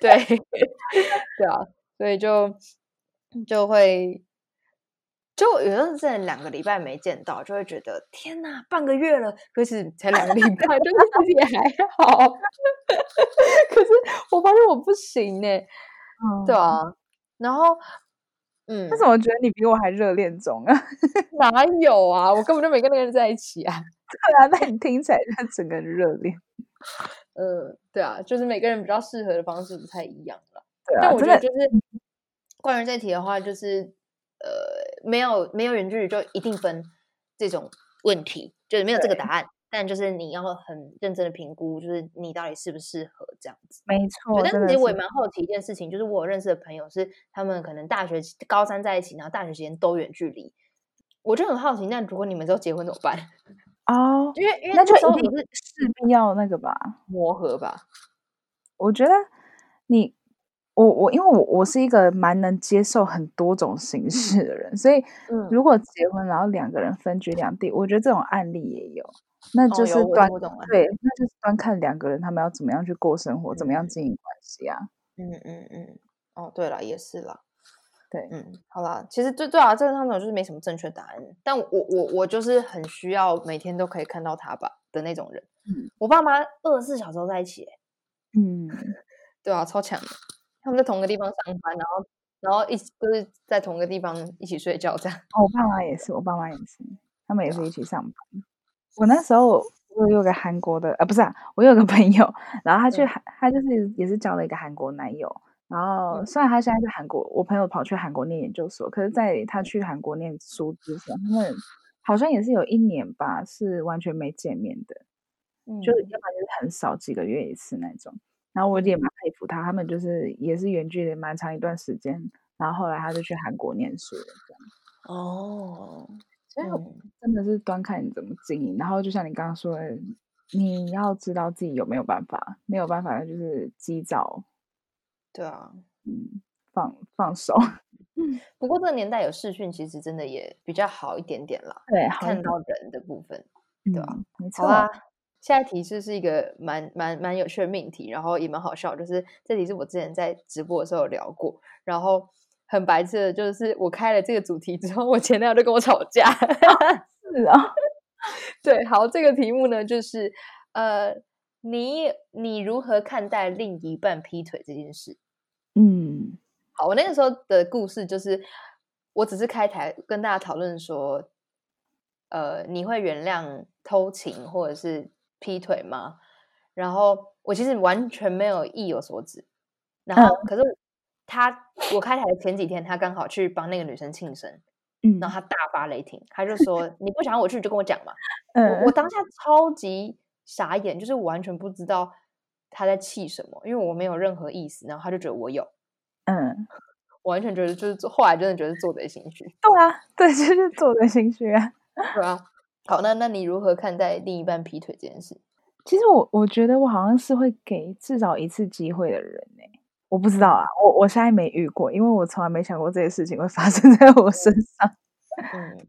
对，[laughs] 对啊，所以就就会就有的时候两个礼拜没见到，就会觉得天哪，半个月了，可是才两个礼拜，就是也还好。[laughs] 可是我发现我不行呢，对啊，然后。嗯，为什么觉得你比我还热恋中啊？[laughs] 哪有啊，我根本就没跟那个人在一起啊。[laughs] 对啊，那你听起来就整个热恋。[laughs] 嗯，对啊，就是每个人比较适合的方式不太一样了。对啊，但我觉得就是关于这题的话，就是呃，没有没有远距离就一定分这种问题，就是没有这个答案，但就是你要很认真的评估，就是你到底适不适合这样子。没，错，但其实我也。蛮好奇一件事情，就是我有认识的朋友是他们可能大学高三在一起，然后大学期间都远距离，我就很好奇，那如果你们之后结婚怎么办？[laughs] 哦，因为因为那就一定那时候你是势必要那个吧。磨合吧，我觉得你我我因为我我是一个蛮能接受很多种形式的人，所以嗯，如果结婚然后两个人分居两地，我觉得这种案例也有，那就是端对，那就是端看两个人他们要怎么样去过生活，怎么样嗯经营关系啊。嗯嗯嗯，哦，对了，也是了。对，嗯，好啦，其实对对啊，这个上种就是没什么正确答案，但我我我就是很需要每天都可以看到他吧的那种人。嗯我爸妈二十四小时都在一起欸，嗯，[laughs] 对啊，超强的。他们在同个地方上班，然后然后一起就是在同个地方一起睡觉这样。哦我爸妈也是，我爸妈也是，他们也是一起上班。我那时候 [laughs] 我有个韩国的，呃，不是啊，我有个朋友，然后他去嗯韩，他就是也是交了一个韩国男友，然后嗯虽然他现在在韩国，我朋友跑去韩国念研究所，可是在他去韩国念书之前，他们好像也是有一年吧，是完全没见面的，就是要不然就是很少几个月一次那种。然后我也嗯。蛮佩服他，他们就是也是远距离蛮长一段时间，然后后来他就去韩国念书了，这样。哦，所以嗯真的是端看你怎么经营，然后就像你刚刚说的，你要知道自己有没有办法，没有办法那就是及早，对啊。嗯，放放手，不过这个年代有视讯，其实真的也比较好一点点啦，对，看到人的部分，对吧、嗯，没错，，下一题就是一个蛮蛮蛮有趣的命题，然后也蛮好笑，就是这题是我之前在直播的时候有聊过，然后很白痴的，就是我开了这个主题之后，我前男友就跟我吵架。是啊，[laughs] 对，好，这个题目呢，就是呃，你你如何看待另一半劈腿这件事？嗯好，我那个时候的故事就是，我只是开台跟大家讨论说，呃，你会原谅偷情或者是劈腿吗？然后我其实完全没有意有所指，然后可是他我开台的前几天，他刚好去帮那个女生庆生，嗯然后他大发雷霆，他就说 [laughs] 你不想让我去就跟我讲嘛。我嗯我当下超级傻眼，就是我完全不知道他在气什么，因为我没有任何意思，然后他就觉得我有。嗯，我完全觉得就是后来真的觉得是做贼心虚，对啊，对，就是做贼心虚啊。对啊。好，那那你如何看待另一半劈腿这件事？其实我我觉得我好像是会给至少一次机会的人呢、我不知道啊，我我现在没遇过，因为我从来没想过这些事情会发生在我身上。嗯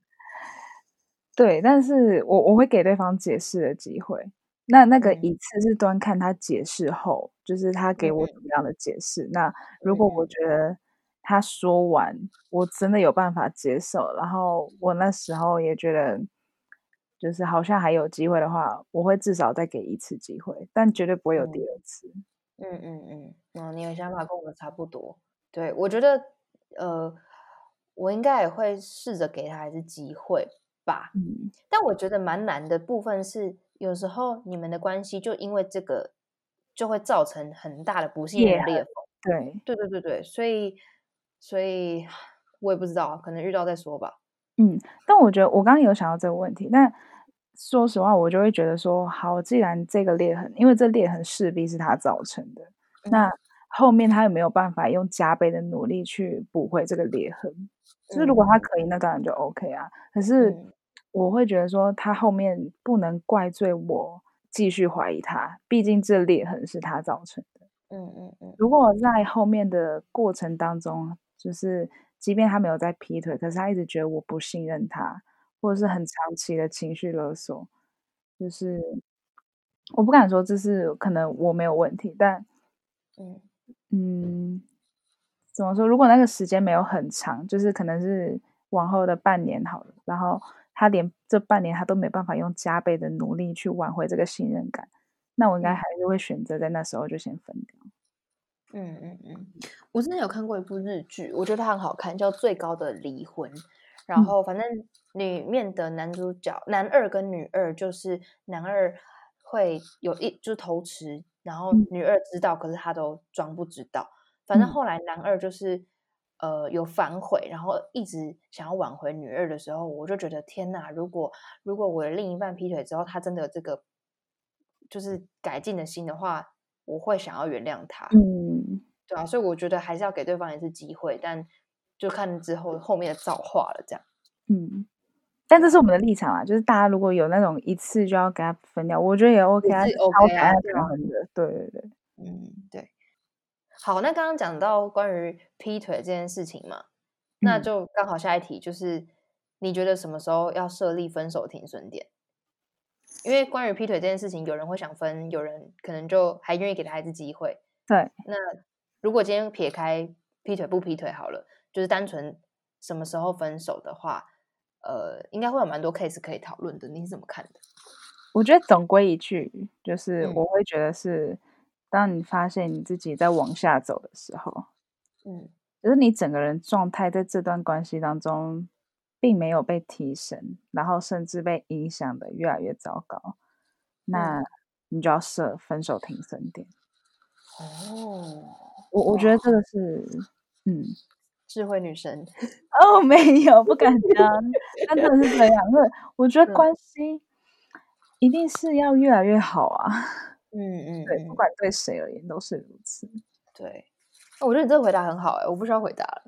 对，但是我我会给对方解释的机会。那那个嗯一次是端看他解释后，就是他给我嗯怎么样的解释。那如果我嗯觉得他说完，我真的有办法接受，然后我那时候也觉得就是好像还有机会的话，我会至少再给一次机会，但绝对不会有第嗯二次。嗯嗯嗯，哦，你的想法跟我差不多。对，我觉得呃，我应该也会试着给他一次机会吧。嗯但我觉得蛮难的部分是，有时候你们的关系就因为这个，就会造成很大的不信裂任裂缝。对，对对对对，所以所以我也不知道，可能遇到再说吧。嗯，但我觉得我刚刚有想到这个问题，但说实话，我就会觉得说，好，既然这个裂痕，因为这裂痕势必是他造成的，那后面他有没有办法用加倍的努力去补回这个裂痕？就是如果他嗯可以，那当然就 OK 啊。可是嗯我会觉得说，他后面不能怪罪我继续怀疑他，毕竟这裂痕是他造成的。嗯嗯嗯如果在后面的过程当中，就是即便他没有在劈腿，可是他一直觉得我不信任他，或者是很长期的情绪勒索，就是我不敢说这是可能我没有问题，但嗯嗯，怎么说？如果那个时间没有很长，就是可能是往后的半年好了，然后他连这半年他都没办法用加倍的努力去挽回这个信任感，那我应该嗯还是会选择在那时候就先分掉。嗯嗯嗯，我之前有看过一部日剧，我觉得它很好看，叫《最高的离婚》。然嗯后反正里面的男主角男二跟女二，就是男二会有一就是偷吃，然后嗯女二知道，可是他都装不知道。反正嗯后来男二就是呃有反悔，然后一直想要挽回女二的时候，我就觉得天哪！如果如果我的另一半劈腿之后，他真的有这个就是改进的心的话，我会想要原谅他。嗯，对啊，所以我觉得还是要给对方一次机会，但就看之后后面的造化了。这样，嗯，但这是我们的立场啊，就是大家如果有那种一次就要给他分掉，我觉得也 OK 啊，是 OK 啊对啊平衡的，对对对，嗯，对。好，那刚刚讲到关于劈腿这件事情嘛，那嗯就刚好下一题就是，你觉得什么时候要设立分手停损点？因为关于劈腿这件事情，有人会想分，有人可能就还愿意给他一次机会。对，那如果今天撇开劈腿不劈腿好了，就是单纯什么时候分手的话，呃，应该会有蛮多 case 可以讨论的。你是怎么看的？我觉得总归一句，就是嗯我会觉得是，当你发现你自己在往下走的时候，嗯就是你整个人状态在这段关系当中并没有被提升，然后甚至被影响的越来越糟糕，那你就要设分手停损点。哦，我我觉得这个是，嗯，智慧女神，[laughs] 哦，没有，不敢当，但真的是这样，因 [laughs] 为我觉得嗯。关系一定是要越来越好啊，嗯嗯对，嗯。[laughs] 不管对谁而言都是如此。对，哦我觉得你这个回答很好哎、我不需要回答了。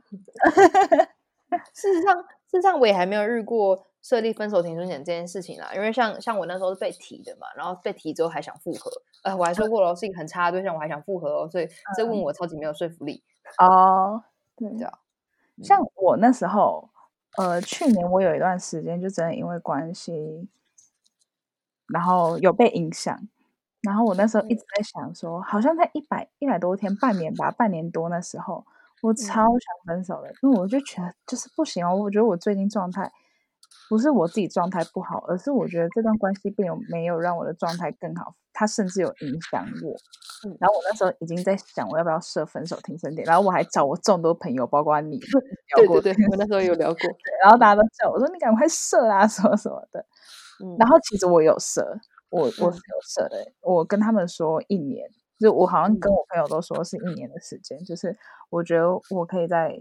事实上，事实上我也还没有遇过设立分手停损点这件事情啦，因为像像我那时候是被提的嘛，然后被提之后还想复合，呃，我还说过了，是一个很差的对象，我还想复合哦，所以这问我超级没有说服力。哦，对对啊像我那时候，呃，去年我有一段时间就真的因为关系，然后有被影响，然后我那时候一直在想说，好像在一百一百多天，半年吧，半年多那时候，我超想分手的，因为我就觉得就是不行哦，我觉得我最近状态不是我自己状态不好，而是我觉得这段关系并没有让我的状态更好，它甚至有影响我。嗯然后我那时候已经在想，我要不要设分手停损点，然后我还找我众多朋友，包括你 [laughs] 聊过对对对，我那时候有聊过。然后大家都叫我说你赶快设啊，什么什么的。嗯然后其实我有设，我我是嗯有设的，我跟他们说一年，就我好像跟嗯我朋友都说是一年的时间，就是我觉得我可以再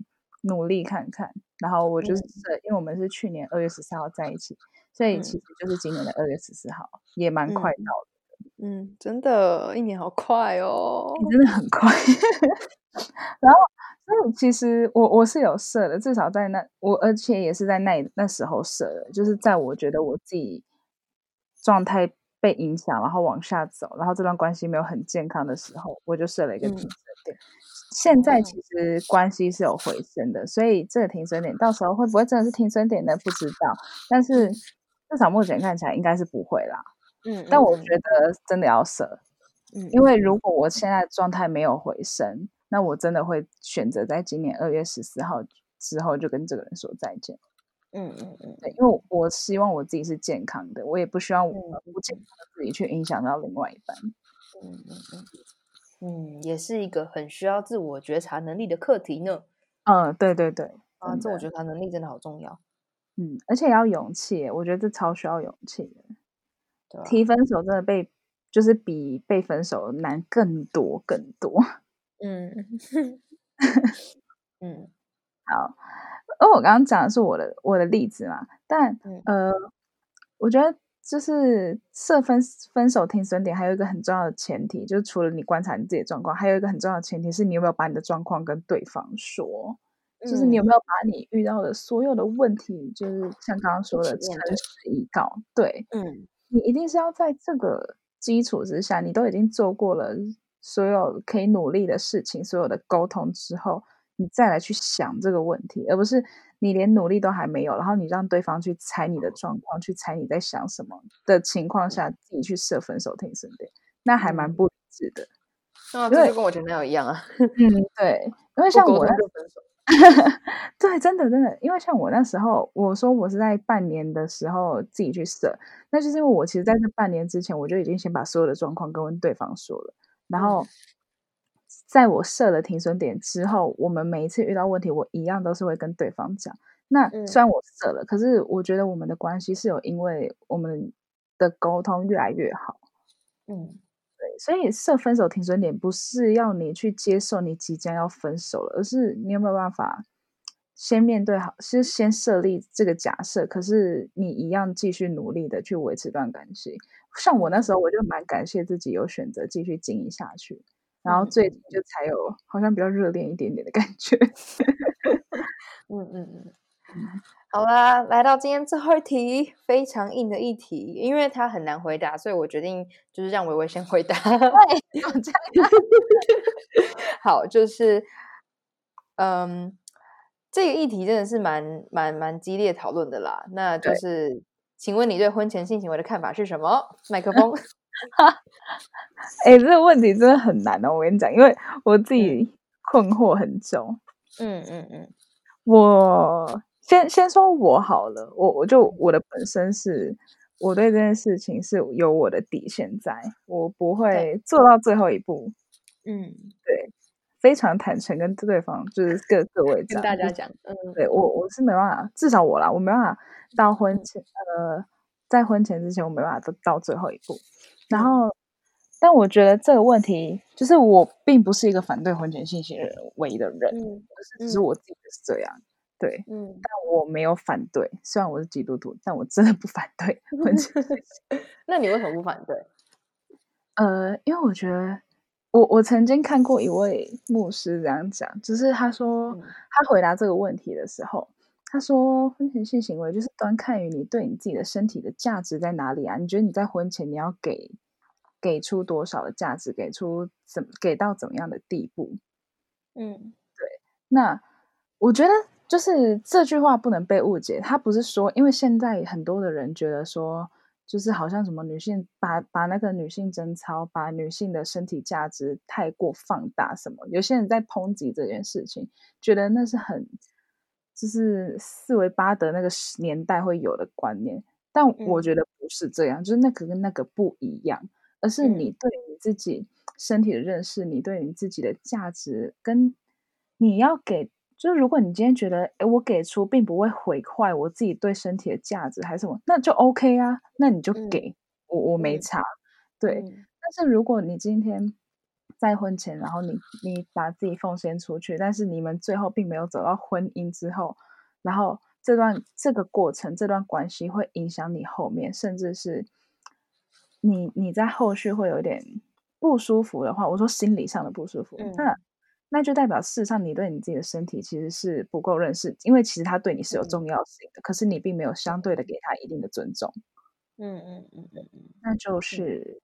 努力看看。然后我就是嗯，因为我们是去年二月十四号在一起，所以嗯其实就是今年的二月十四号，也蛮快嗯到的。嗯，真的，一年好快哦。你真的很快。[laughs] 然后，所以其实我我是有设的，至少在那我，而且也是在那那时候设的，就是在我觉得我自己状态被影响，然后往下走，然后这段关系没有很健康的时候，我就设了一个停嗯损点。现在哦其实关系是有回升的，所以这个停损点到时候会不会真的是停损点呢？不知道，但是至少目前看起来应该是不会啦。嗯，但我嗯觉得真的要舍，嗯，因为如果我现在状态没有回升，那我真的会选择在今年二月十四号之后就跟这个人说再见。嗯嗯嗯对，因为我希望我自己是健康的，我也不希望我嗯不健康的自己去影响到另外一半。嗯嗯嗯嗯，也是一个很需要自我觉察能力的课题呢。嗯，对对对，啊，自我觉察能力真的好重要，嗯，而且也要勇气，我觉得这超需要勇气的。对吧？提分手真的被就是比被分手难更多更多。嗯 [laughs] 嗯好，因为我刚刚讲的是我的我的例子嘛，但、嗯呃，我觉得就是设分分手停损点，还有一个很重要的前提，就是除了你观察你自己的状况，还有一个很重要的前提是你有没有把你的状况跟对方说，就是你有嗯。没有把你遇到的所有的问题，就是像刚刚说的诚实以告，对。嗯。你一定是要在这个基础之下，你都已经做过了所有可以努力的事情，所有的沟通之后，你再来去想这个问题，而不是你连努力都还没有，然后你让对方去猜你的状况，去猜你在想什么的情况下，自己去设分手停损点，那还蛮嗯不理智的。啊，[laughs] 因为这就跟我前男友一样啊，嗯，对，因为像我。对，真的真的，因为像我那时候，我说我是在半年的时候自己去设，那就是因为我其实在这半年之前，我就已经先把所有的状况跟对方说了，然后嗯在我设了停损点之后，我们每一次遇到问题，我一样都是会跟对方讲。那嗯虽然我设了，可是我觉得我们的关系是有因为我们的沟通越来越好。嗯对，所以设分手停损点不是要你去接受你即将要分手了，而是你有没有办法先面对好，是先设立这个假设，可是你一样继续努力的去维持段关系。像我那时候，我就蛮感谢自己有选择继续经营下去，然后最近就才有好像比较热恋一点点的感觉。[laughs] 嗯嗯嗯，好啦，来到今天最后一题，非常硬的一题，因为它很难回答，所以我决定就是让维维先回答。对。[laughs] 好，就是嗯。这个议题真的是蛮蛮蛮激烈讨论的啦。那就是，请问你对婚前性行为的看法是什么？麦克风。[laughs] [laughs] 哎，这个问题真的很难哦。我跟你讲，因为我自己困惑很久。嗯嗯嗯。我先先说我好了，我我就我的本身是，我对这件事情是有我的底线在，我不会做到最后一步。嗯，对。非常坦诚跟对方，就是各各位跟大家讲，嗯，对我我是没办法，至少我啦，我没办法到婚前，呃，在婚前之前，我没办法到到最后一步。然后，但我觉得这个问题，就是我并不是一个反对婚前性行为的人，嗯，只是我自己是这样，对，嗯，但我没有反对，虽然我是基督徒，但我真的不反对 [laughs] 婚前。[laughs] 那你为什么不反对？呃，因为我觉得。我我曾经看过一位牧师这样讲，就是他说他回答这个问题的时候，他说婚前性行为就是端看于你对你自己的身体的价值在哪里啊？你觉得你在婚前你要给给出多少的价值，给出怎给到怎么样的地步？嗯，对。那我觉得就是这句话不能被误解，他不是说因为现在很多的人觉得说。就是好像什么女性把把那个女性贞操，把女性的身体价值太过放大，什么有些人在抨击这件事情，觉得那是很就是四维八德那个年代会有的观念，但我觉得不是这样，就是那个跟那个不一样，而是你对你自己身体的认识，你对你自己的价值，跟你要给。就是如果你今天觉得，哎，我给出并不会毁坏我自己对身体的价值，还是什么，那就 OK 啊，那你就给我，我没差。对，但是如果你今天在婚前，然后你你把自己奉献出去，但是你们最后并没有走到婚姻之后，然后这段这个过程，这段关系会影响你后面，甚至是你你在后续会有点不舒服的话，我说心理上的不舒服，那。那就代表，事实上你对你自己的身体其实是不够认识，因为其实他对你是有重要性的，可是你并没有相对的给他一定的尊重。嗯嗯嗯嗯嗯，那就是，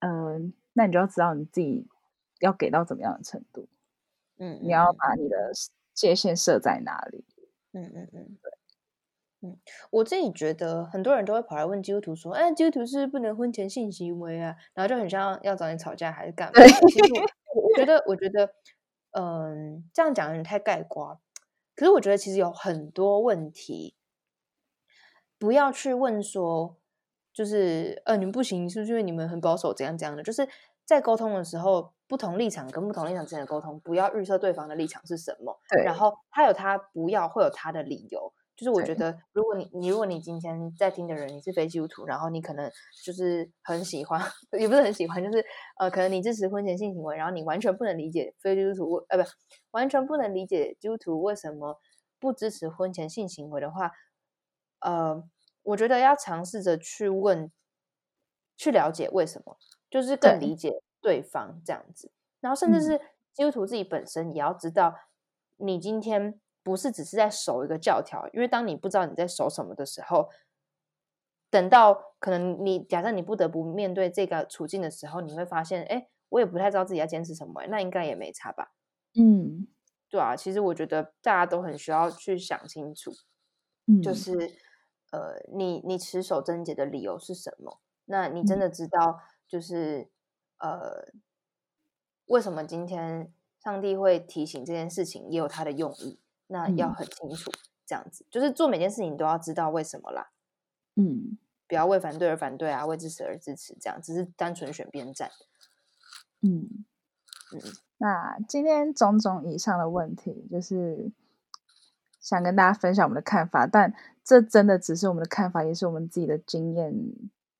嗯，那你就要知道你自己要给到怎么样的程度。嗯，你要把你的界限设在哪里？嗯嗯嗯，对。嗯，我自己觉得很多人都会跑来问基督徒说：“哎，基督徒是不能婚前性行为啊？”然后就很像要找你吵架还是干嘛？其实我觉得，我觉得，嗯，这样讲有点太盖瓜。可是我觉得其实有很多问题，不要去问说，就是呃，你们不行，是不是因为你们很保守？怎样怎样的？就是在沟通的时候，不同立场跟不同立场之间的沟通，不要预设对方的立场是什么。对，然后他有他不要，会有他的理由。就是我觉得，如果你你如果你今天在听的人你是非基督徒，然后你可能就是很喜欢，[laughs] 也不是很喜欢，就是呃，可能你支持婚前性行为，然后你完全不能理解非基督徒，呃，不，完全不能理解基督徒为什么不支持婚前性行为的话，呃，我觉得要尝试着去问，去了解为什么，就是更理解对方这样子，然后甚至是基督徒自己本身也要知道，你今天。不是只是在守一个教条，因为当你不知道你在守什么的时候，等到可能你假设你不得不面对这个处境的时候，你会发现，哎，我也不太知道自己要坚持什么，那应该也没差吧？嗯，对啊，其实我觉得大家都很需要去想清楚，就是呃，你你持守贞洁的理由是什么？那你真的知道，就是呃，为什么今天上帝会提醒这件事情，也有他的用意。那要很清楚，这样子就是做每件事情都要知道为什么啦。嗯，不要为反对而反对啊，为支持而支持，这样只是单纯选边站。嗯嗯，那今天种种以上的问题，就是想跟大家分享我们的看法，但这真的只是我们的看法，也是我们自己的经验，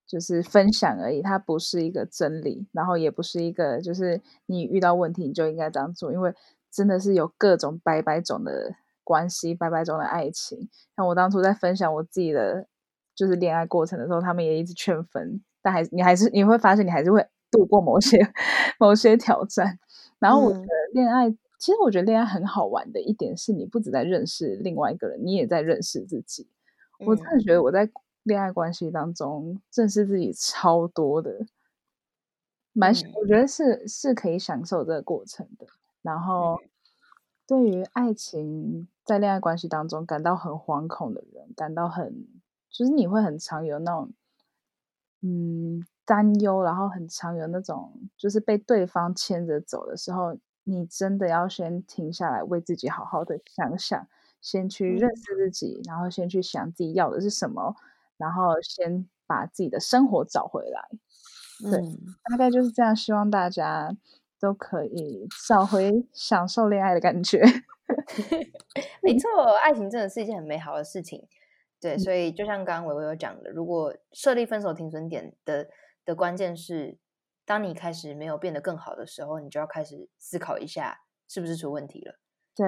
就是分享而已，它不是一个真理，然后也不是一个就是你遇到问题你就应该这样做，因为。真的是有各种百百种的关系，百百种的爱情。像我当初在分享我自己的就是恋爱过程的时候，他们也一直劝分，但还你还是你会发现你还是会度过某些某些挑战。然后我觉得恋爱，其实我觉得恋爱很好玩的一点是，你不止在认识另外一个人，你也在认识自己。我真的觉得我在恋爱关系当中认识自己超多的，蛮我觉得是是可以享受这个过程的。然后，对于爱情在恋爱关系当中感到很惶恐的人，感到很就是你会很常有那种嗯担忧，然后很常有那种就是被对方牵着走的时候，你真的要先停下来，为自己好好的想想。先去认识自己，然后先去想自己要的是什么，然后先把自己的生活找回来。对，大概就是这样。希望大家都可以找回享受恋爱的感觉。[laughs] [laughs] 没错，爱情真的是一件很美好的事情。对，所以就像刚刚伟伟有讲的，如果设立分手停损点的的关键是，当你开始没有变得更好的时候，你就要开始思考一下是不是出问题了。对，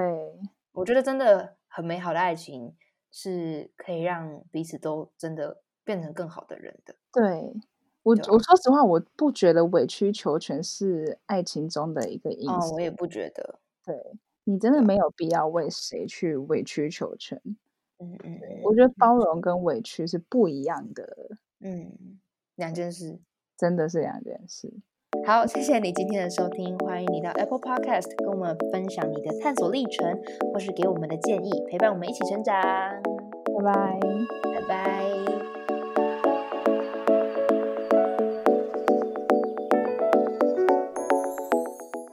我觉得真的。很美好的爱情是可以让彼此都真的变成更好的人的。对我，我说实话，我不觉得委曲求全是爱情中的一个因素。我也不觉得。对你真的没有必要为谁去委曲求全。嗯嗯，我觉得包容跟委屈是不一样的。嗯，两件事，真的是两件事。好，谢谢你今天的收听，欢迎你到 Apple Podcast 跟我们分享你的探索历程，或是给我们的建议，陪伴我们一起成长。拜拜，拜拜。